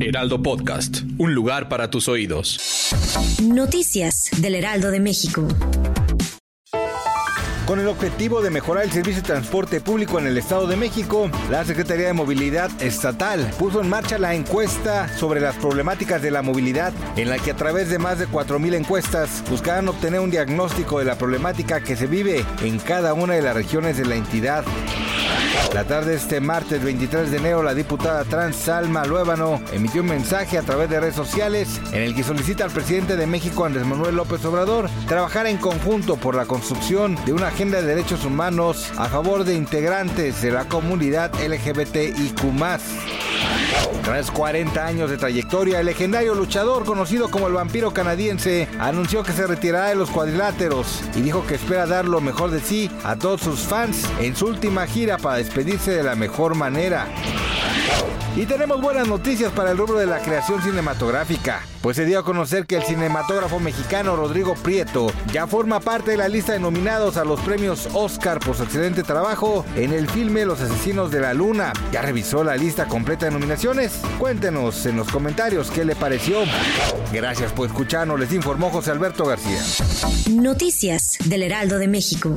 Heraldo Podcast. Un lugar para tus oídos. Noticias del Heraldo de México. Con el objetivo de mejorar el servicio de transporte público en el Estado de México, la Secretaría de Movilidad Estatal puso en marcha la encuesta sobre las problemáticas de la movilidad, en la que a través de más de 4.000 encuestas buscarán obtener un diagnóstico de la problemática que se vive en cada una de las regiones de la entidad. La tarde de este martes 23 de enero, la diputada trans Salma Luébano emitió un mensaje a través de redes sociales en el que solicita al presidente de México, Andrés Manuel López Obrador, trabajar en conjunto por la construcción de una agenda de derechos humanos a favor de integrantes de la comunidad LGBTIQ. Tras 40 años de trayectoria, el legendario luchador conocido como el vampiro canadiense anunció que se retirará de los cuadriláteros y dijo que espera dar lo mejor de sí a todos sus fans en su última gira para despedirse de la mejor manera. Y tenemos buenas noticias para el rubro de la creación cinematográfica, pues se dio a conocer que el cinematógrafo mexicano Rodrigo Prieto ya forma parte de la lista de nominados a los premios Oscar por su excelente trabajo en el filme Los Asesinos de la Luna. ¿Ya revisó la lista completa de nominaciones? Cuéntenos en los comentarios qué le pareció. Gracias por escucharnos, les informó José Alberto García. Noticias del Heraldo de México.